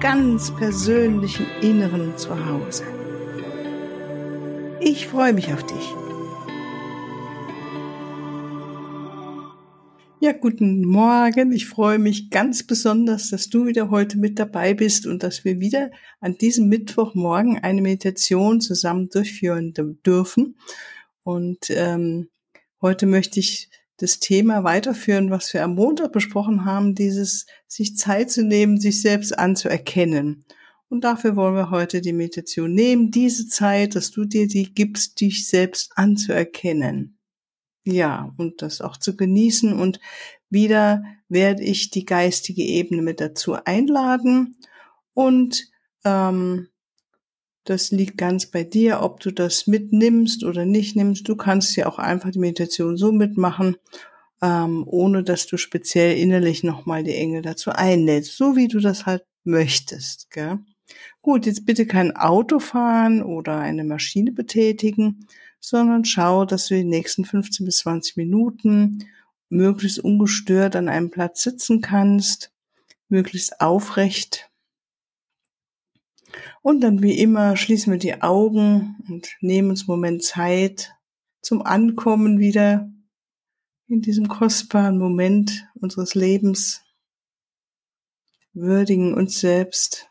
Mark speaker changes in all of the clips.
Speaker 1: ganz persönlichen Inneren zu Hause. Ich freue mich auf dich. Ja, guten Morgen. Ich freue mich ganz besonders, dass du wieder heute mit dabei bist und dass wir wieder an diesem Mittwochmorgen eine Meditation zusammen durchführen dürfen. Und ähm, heute möchte ich das Thema weiterführen, was wir am Montag besprochen haben, dieses sich Zeit zu nehmen, sich selbst anzuerkennen. Und dafür wollen wir heute die Meditation nehmen, diese Zeit, dass du dir die gibst, dich selbst anzuerkennen ja, und das auch zu genießen. Und wieder werde ich die geistige Ebene mit dazu einladen. Und ähm, das liegt ganz bei dir, ob du das mitnimmst oder nicht nimmst. Du kannst ja auch einfach die Meditation so mitmachen, ähm, ohne dass du speziell innerlich nochmal die Engel dazu einlädst, so wie du das halt möchtest. Gell? Gut, jetzt bitte kein Auto fahren oder eine Maschine betätigen, sondern schau, dass du die nächsten 15 bis 20 Minuten möglichst ungestört an einem Platz sitzen kannst, möglichst aufrecht. Und dann wie immer schließen wir die Augen und nehmen uns einen Moment Zeit zum Ankommen wieder in diesem kostbaren Moment unseres Lebens, würdigen uns selbst,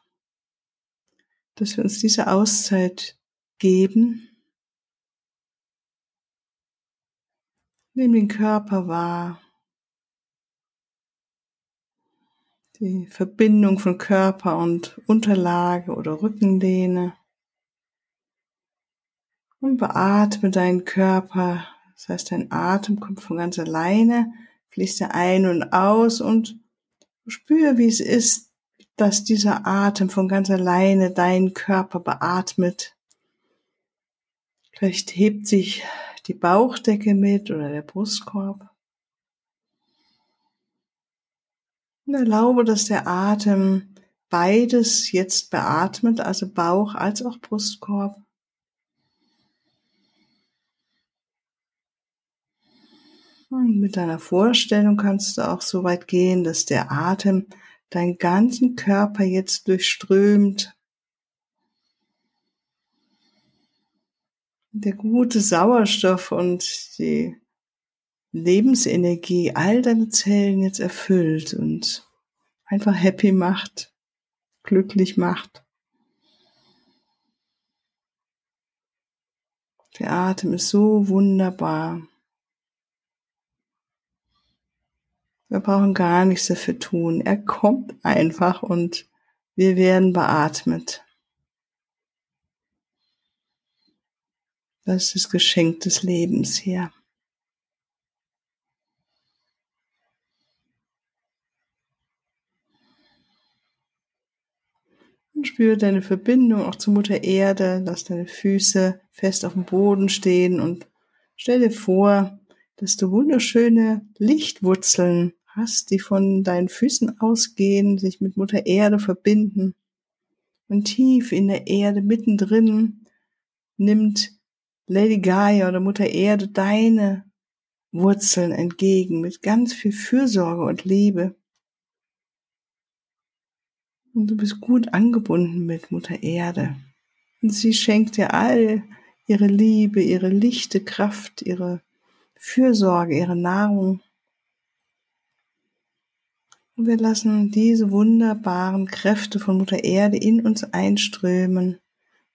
Speaker 1: dass wir uns diese Auszeit geben Nimm den Körper wahr. Die Verbindung von Körper und Unterlage oder Rückenlehne. Und beatme deinen Körper. Das heißt, dein Atem kommt von ganz alleine, fließt er ein und aus und spüre, wie es ist, dass dieser Atem von ganz alleine deinen Körper beatmet. Vielleicht hebt sich die Bauchdecke mit oder der Brustkorb. Und erlaube, dass der Atem beides jetzt beatmet, also Bauch als auch Brustkorb. Und mit deiner Vorstellung kannst du auch so weit gehen, dass der Atem deinen ganzen Körper jetzt durchströmt der gute Sauerstoff und die Lebensenergie all deine Zellen jetzt erfüllt und einfach happy macht, glücklich macht. Der Atem ist so wunderbar. Wir brauchen gar nichts dafür tun. Er kommt einfach und wir werden beatmet. Das ist das Geschenk des Lebens hier. Spüre deine Verbindung auch zur Mutter Erde. Lass deine Füße fest auf dem Boden stehen und stell dir vor, dass du wunderschöne Lichtwurzeln hast, die von deinen Füßen ausgehen, sich mit Mutter Erde verbinden. Und tief in der Erde mittendrin nimmt Lady Gaia oder Mutter Erde deine Wurzeln entgegen mit ganz viel Fürsorge und Liebe. Und du bist gut angebunden mit Mutter Erde. Und sie schenkt dir all ihre Liebe, ihre lichte Kraft, ihre Fürsorge, ihre Nahrung. Und wir lassen diese wunderbaren Kräfte von Mutter Erde in uns einströmen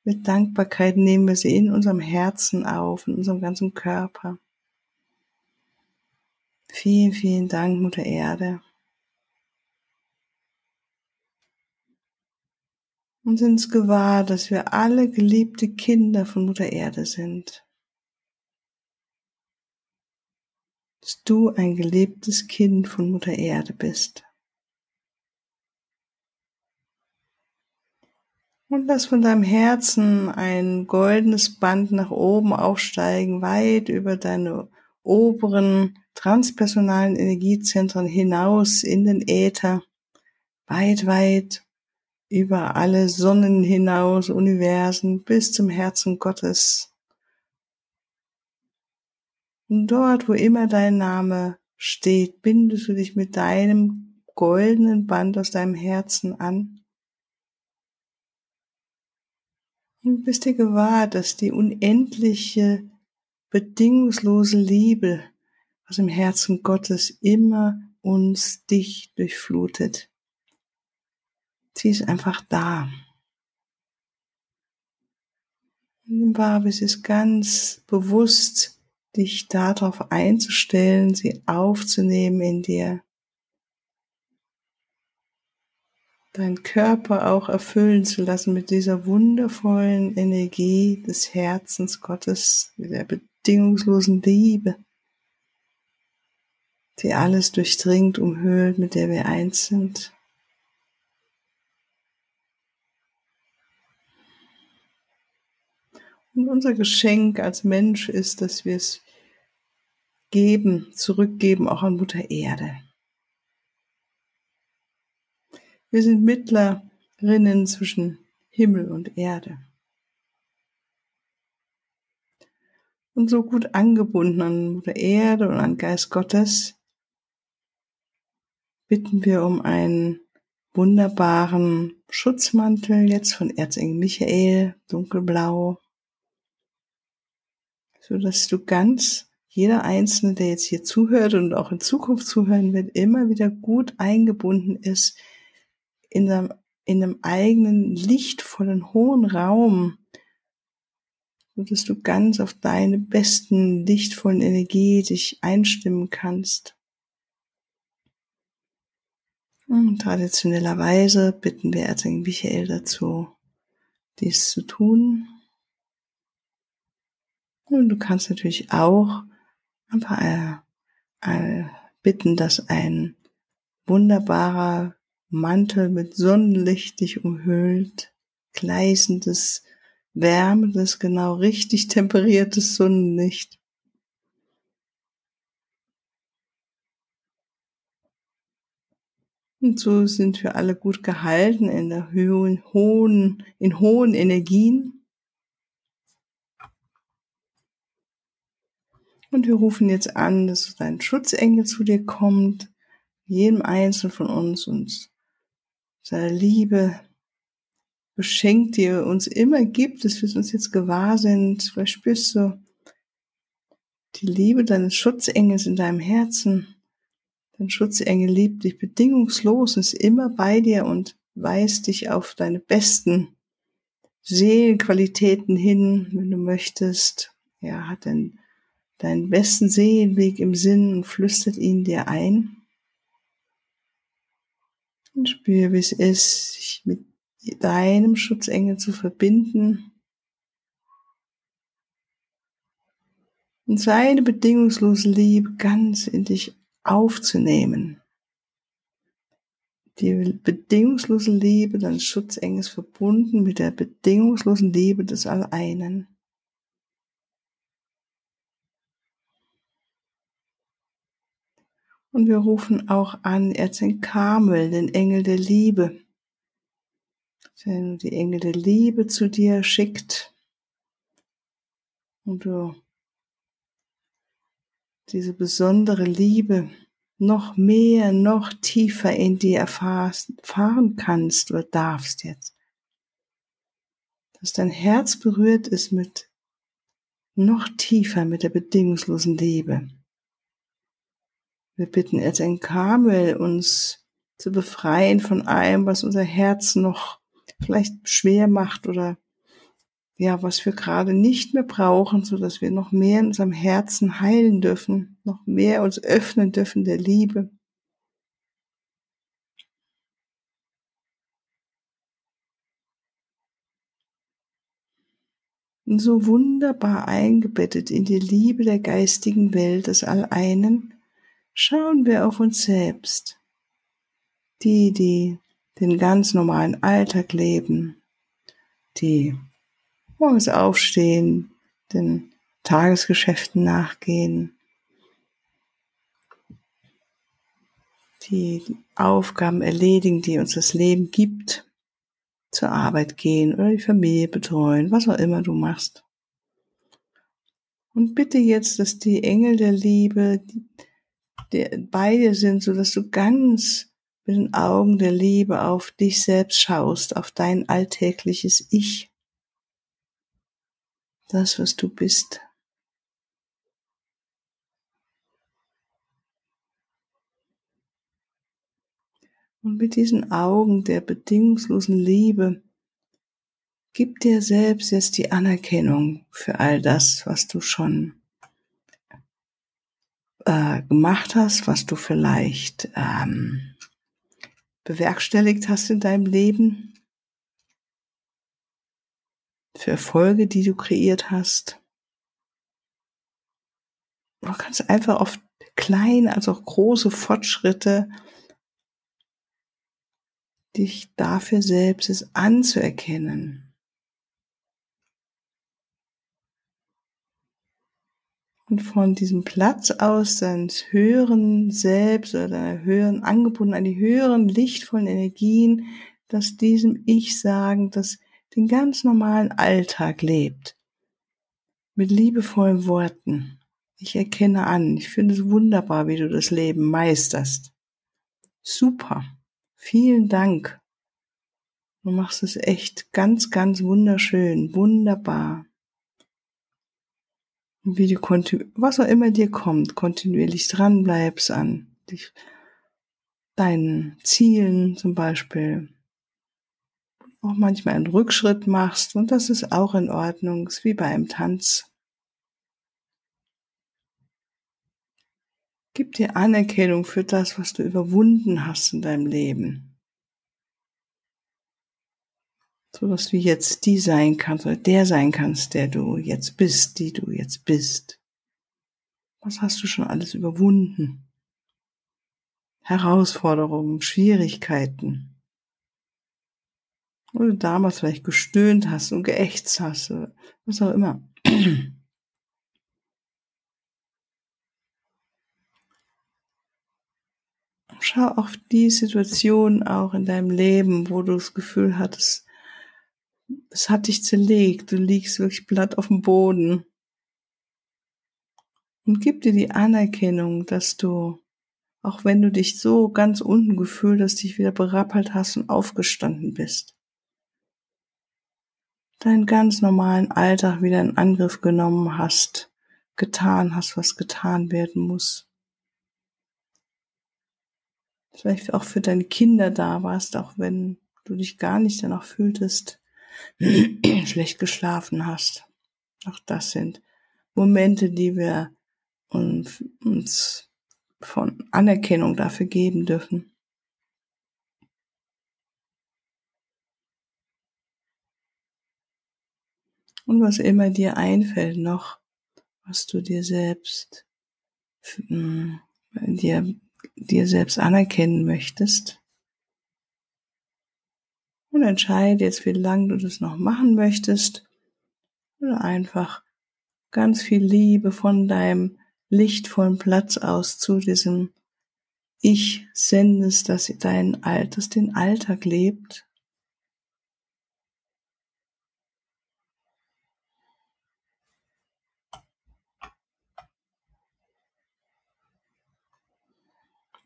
Speaker 1: mit Dankbarkeit nehmen wir sie in unserem Herzen auf, in unserem ganzen Körper. Vielen, vielen Dank, Mutter Erde. Und sind uns gewahr, dass wir alle geliebte Kinder von Mutter Erde sind. Dass du ein geliebtes Kind von Mutter Erde bist. Und lass von deinem Herzen ein goldenes Band nach oben aufsteigen, weit über deine oberen transpersonalen Energiezentren hinaus in den Äther, weit, weit über alle Sonnen hinaus, Universen bis zum Herzen Gottes. Und dort, wo immer dein Name steht, bindest du dich mit deinem goldenen Band aus deinem Herzen an Und bist dir gewahr, dass die unendliche, bedingungslose Liebe aus dem Herzen Gottes immer uns, dich durchflutet. Sie ist einfach da. Wahr, es ist ganz bewusst, dich darauf einzustellen, sie aufzunehmen in dir. deinen Körper auch erfüllen zu lassen mit dieser wundervollen Energie des Herzens Gottes, der bedingungslosen Liebe, die alles durchdringt, umhüllt, mit der wir eins sind. Und unser Geschenk als Mensch ist, dass wir es geben, zurückgeben, auch an Mutter Erde. Wir sind Mittlerinnen zwischen Himmel und Erde. Und so gut angebunden an Mutter Erde und an Geist Gottes, bitten wir um einen wunderbaren Schutzmantel jetzt von Erzengel Michael, dunkelblau, so dass du ganz jeder Einzelne, der jetzt hier zuhört und auch in Zukunft zuhören wird, immer wieder gut eingebunden ist in einem, in einem eigenen lichtvollen hohen Raum, so dass du ganz auf deine besten lichtvollen Energie dich einstimmen kannst. Und traditionellerweise bitten wir Erzengel Michael dazu, dies zu tun. Und du kannst natürlich auch einfach äh, äh, bitten, dass ein wunderbarer Mantel mit Sonnenlicht dich umhüllt, gleißendes, wärmendes, genau richtig temperiertes Sonnenlicht. Und so sind wir alle gut gehalten in der hohen, hohen, in hohen Energien. Und wir rufen jetzt an, dass dein Schutzengel zu dir kommt, jedem Einzelnen von uns uns seine Liebe beschenkt, die er uns immer gibt, dass wir uns jetzt gewahr sind. Vielleicht spürst du die Liebe deines Schutzengels in deinem Herzen. Dein Schutzengel liebt dich bedingungslos, ist immer bei dir und weist dich auf deine besten Seelenqualitäten hin, wenn du möchtest. Ja, hat deinen, deinen besten Seelenweg im Sinn und flüstert ihn dir ein. Und spüre, wie es ist, sich mit deinem Schutzengel zu verbinden. Und seine bedingungslose Liebe ganz in dich aufzunehmen. Die bedingungslose Liebe deines Schutzengels verbunden mit der bedingungslosen Liebe des Alleinen. Und wir rufen auch an Erzengel Kamel, den Engel der Liebe. Wenn die Engel der Liebe zu dir schickt und du diese besondere Liebe noch mehr, noch tiefer in dir erfahren kannst oder darfst jetzt. Dass dein Herz berührt ist mit noch tiefer mit der bedingungslosen Liebe. Wir bitten Erzengel Kamel, uns zu befreien von allem, was unser Herz noch vielleicht schwer macht oder ja, was wir gerade nicht mehr brauchen, so dass wir noch mehr in unserem Herzen heilen dürfen, noch mehr uns öffnen dürfen der Liebe. Und so wunderbar eingebettet in die Liebe der geistigen Welt des Alleinen, schauen wir auf uns selbst. Die, die den ganz normalen Alltag leben, die morgens aufstehen, den Tagesgeschäften nachgehen, die Aufgaben erledigen, die uns das Leben gibt, zur Arbeit gehen oder die Familie betreuen, was auch immer du machst. Und bitte jetzt, dass die Engel der Liebe bei dir sind, so dass du ganz mit den Augen der Liebe auf dich selbst schaust, auf dein alltägliches Ich, das, was du bist. Und mit diesen Augen der bedingungslosen Liebe gib dir selbst jetzt die Anerkennung für all das, was du schon äh, gemacht hast, was du vielleicht ähm, bewerkstelligt hast in deinem Leben, für Erfolge, die du kreiert hast. Du kannst einfach auf kleine als auch große Fortschritte dich dafür selbst anzuerkennen. Und von diesem Platz aus deines höheren Selbst oder deiner höheren, angebunden an die höheren lichtvollen Energien, dass diesem Ich sagen, das den ganz normalen Alltag lebt. Mit liebevollen Worten. Ich erkenne an, ich finde es wunderbar, wie du das Leben meisterst. Super. Vielen Dank. Du machst es echt ganz, ganz wunderschön, wunderbar. Wie du was auch immer dir kommt, kontinuierlich dran bleibst an dich, deinen Zielen zum Beispiel. Auch manchmal einen Rückschritt machst und das ist auch in Ordnung, ist wie bei einem Tanz. Gib dir Anerkennung für das, was du überwunden hast in deinem Leben. So dass du jetzt die sein kannst oder der sein kannst, der du jetzt bist, die du jetzt bist. Was hast du schon alles überwunden? Herausforderungen, Schwierigkeiten. Oder damals vielleicht gestöhnt hast und geächtzt hast, was auch immer. Schau auf die Situation auch in deinem Leben, wo du das Gefühl hattest, es hat dich zerlegt, du liegst wirklich platt auf dem Boden. Und gib dir die Anerkennung, dass du, auch wenn du dich so ganz unten gefühlt hast, dich wieder berappelt hast und aufgestanden bist. Deinen ganz normalen Alltag wieder in Angriff genommen hast, getan hast, was getan werden muss vielleicht auch für deine Kinder da warst, auch wenn du dich gar nicht danach fühltest, schlecht geschlafen hast. Auch das sind Momente, die wir uns von Anerkennung dafür geben dürfen. Und was immer dir einfällt noch, was du dir selbst hm, dir dir selbst anerkennen möchtest. Und entscheide jetzt, wie lange du das noch machen möchtest. Oder einfach ganz viel Liebe von deinem lichtvollen Platz aus zu diesem Ich sendest, dass dein Altes den Alltag lebt.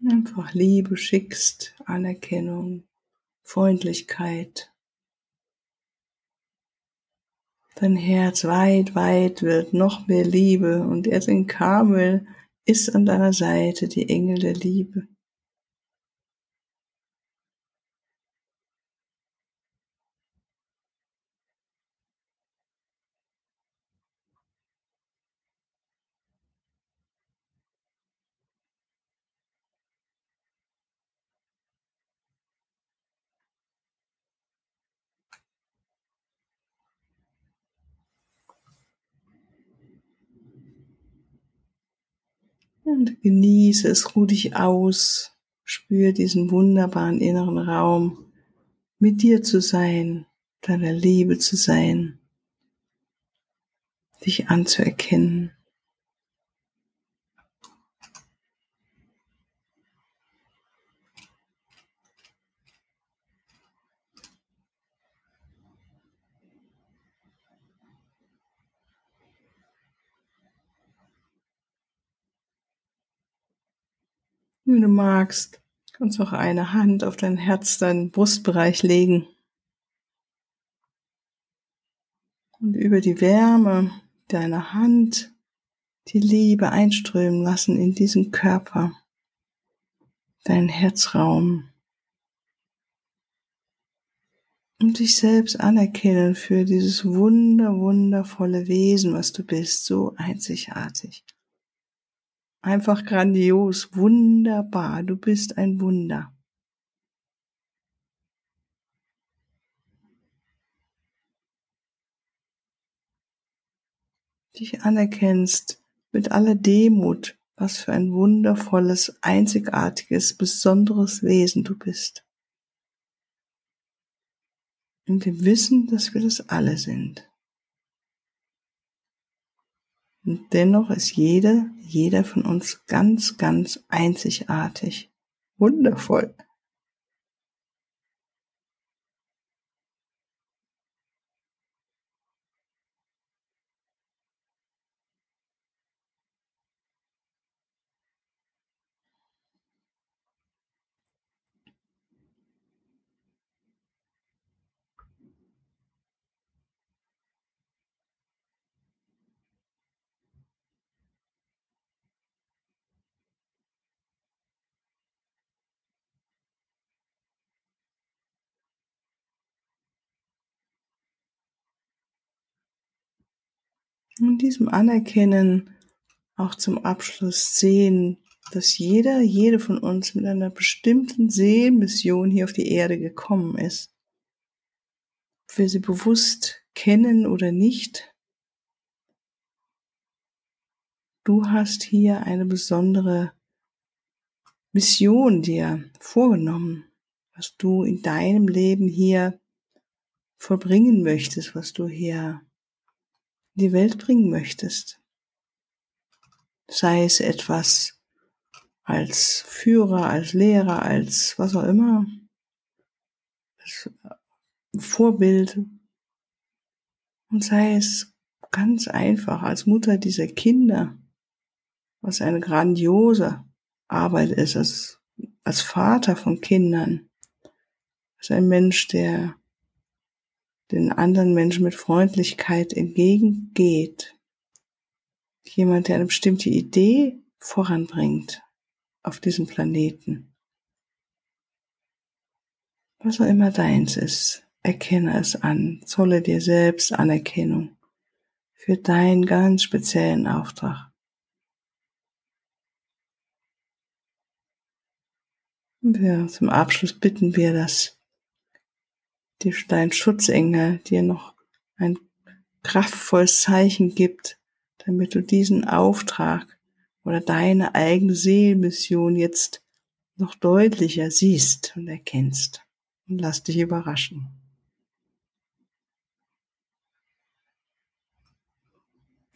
Speaker 1: Einfach Liebe schickst, Anerkennung, Freundlichkeit. Dein Herz weit, weit wird, noch mehr Liebe und er in Kamel ist an deiner Seite, die Engel der Liebe. Und genieße es, ruh dich aus, spür diesen wunderbaren inneren Raum, mit dir zu sein, deiner Liebe zu sein, dich anzuerkennen. Wenn du magst, kannst du auch eine Hand auf dein Herz, deinen Brustbereich legen. Und über die Wärme deiner Hand die Liebe einströmen lassen in diesen Körper, deinen Herzraum. Und dich selbst anerkennen für dieses wunder, wundervolle Wesen, was du bist, so einzigartig. Einfach grandios, wunderbar. Du bist ein Wunder. Dich anerkennst mit aller Demut, was für ein wundervolles, einzigartiges, besonderes Wesen du bist. In dem Wissen, dass wir das alle sind. Und dennoch ist jeder, jeder von uns ganz, ganz einzigartig. Wundervoll. Und diesem Anerkennen auch zum Abschluss sehen, dass jeder, jede von uns mit einer bestimmten Seelenmission hier auf die Erde gekommen ist. Ob wir sie bewusst kennen oder nicht, du hast hier eine besondere Mission dir vorgenommen, was du in deinem Leben hier vollbringen möchtest, was du hier die Welt bringen möchtest. Sei es etwas als Führer, als Lehrer, als was auch immer, als Vorbild. Und sei es ganz einfach als Mutter dieser Kinder, was eine grandiose Arbeit ist, als, als Vater von Kindern, als ein Mensch, der den anderen Menschen mit Freundlichkeit entgegengeht. Jemand, der eine bestimmte Idee voranbringt auf diesem Planeten. Was auch immer deins ist, erkenne es an, zolle dir selbst Anerkennung für deinen ganz speziellen Auftrag. Und wir, zum Abschluss bitten wir, dass die, dein Schutzengel dir noch ein kraftvolles Zeichen gibt, damit du diesen Auftrag oder deine eigene Seelmission jetzt noch deutlicher siehst und erkennst. Und lass dich überraschen.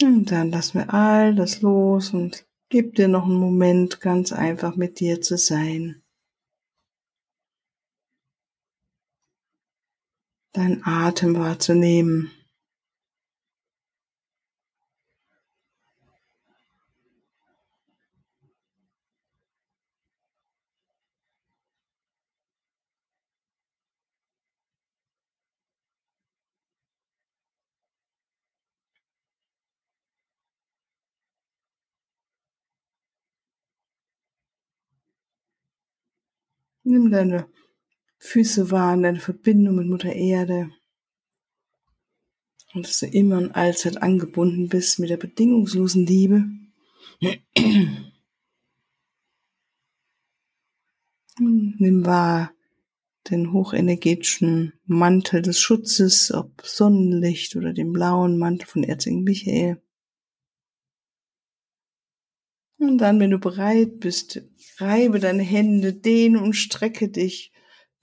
Speaker 1: Und dann lassen wir all das los und gib dir noch einen Moment ganz einfach mit dir zu sein. Deinen Atem wahrzunehmen. Nimm deine Füße wahr, deine Verbindung mit Mutter Erde. Und dass du immer und allzeit angebunden bist mit der bedingungslosen Liebe. Nimm wahr den hochenergetischen Mantel des Schutzes, ob Sonnenlicht oder den blauen Mantel von Erzengel Michael. Und dann, wenn du bereit bist, reibe deine Hände, dehne und strecke dich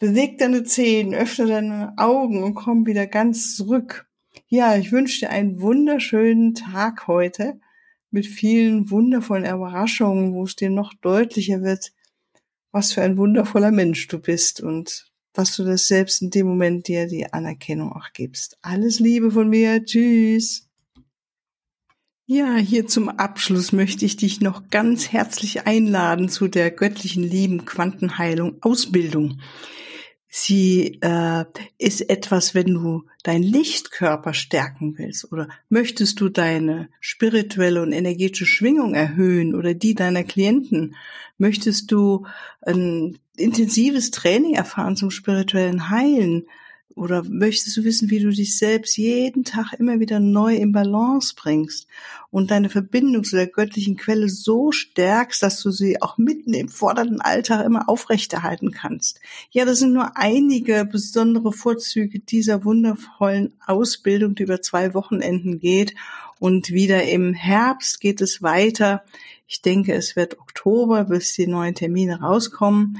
Speaker 1: Beweg deine Zehen, öffne deine Augen und komm wieder ganz zurück. Ja, ich wünsche dir einen wunderschönen Tag heute mit vielen wundervollen Überraschungen, wo es dir noch deutlicher wird, was für ein wundervoller Mensch du bist und was du das selbst in dem Moment dir die Anerkennung auch gibst. Alles Liebe von mir. Tschüss. Ja, hier zum Abschluss möchte ich dich noch ganz herzlich einladen zu der göttlichen Lieben Quantenheilung Ausbildung. Sie äh, ist etwas, wenn du deinen Lichtkörper stärken willst oder möchtest du deine spirituelle und energetische Schwingung erhöhen oder die deiner Klienten, möchtest du ein intensives Training erfahren zum spirituellen Heilen, oder möchtest du wissen, wie du dich selbst jeden Tag immer wieder neu in Balance bringst und deine Verbindung zu der göttlichen Quelle so stärkst, dass du sie auch mitten im fordernden Alltag immer aufrechterhalten kannst? Ja, das sind nur einige besondere Vorzüge dieser wundervollen Ausbildung, die über zwei Wochenenden geht. Und wieder im Herbst geht es weiter. Ich denke, es wird Oktober, bis die neuen Termine rauskommen.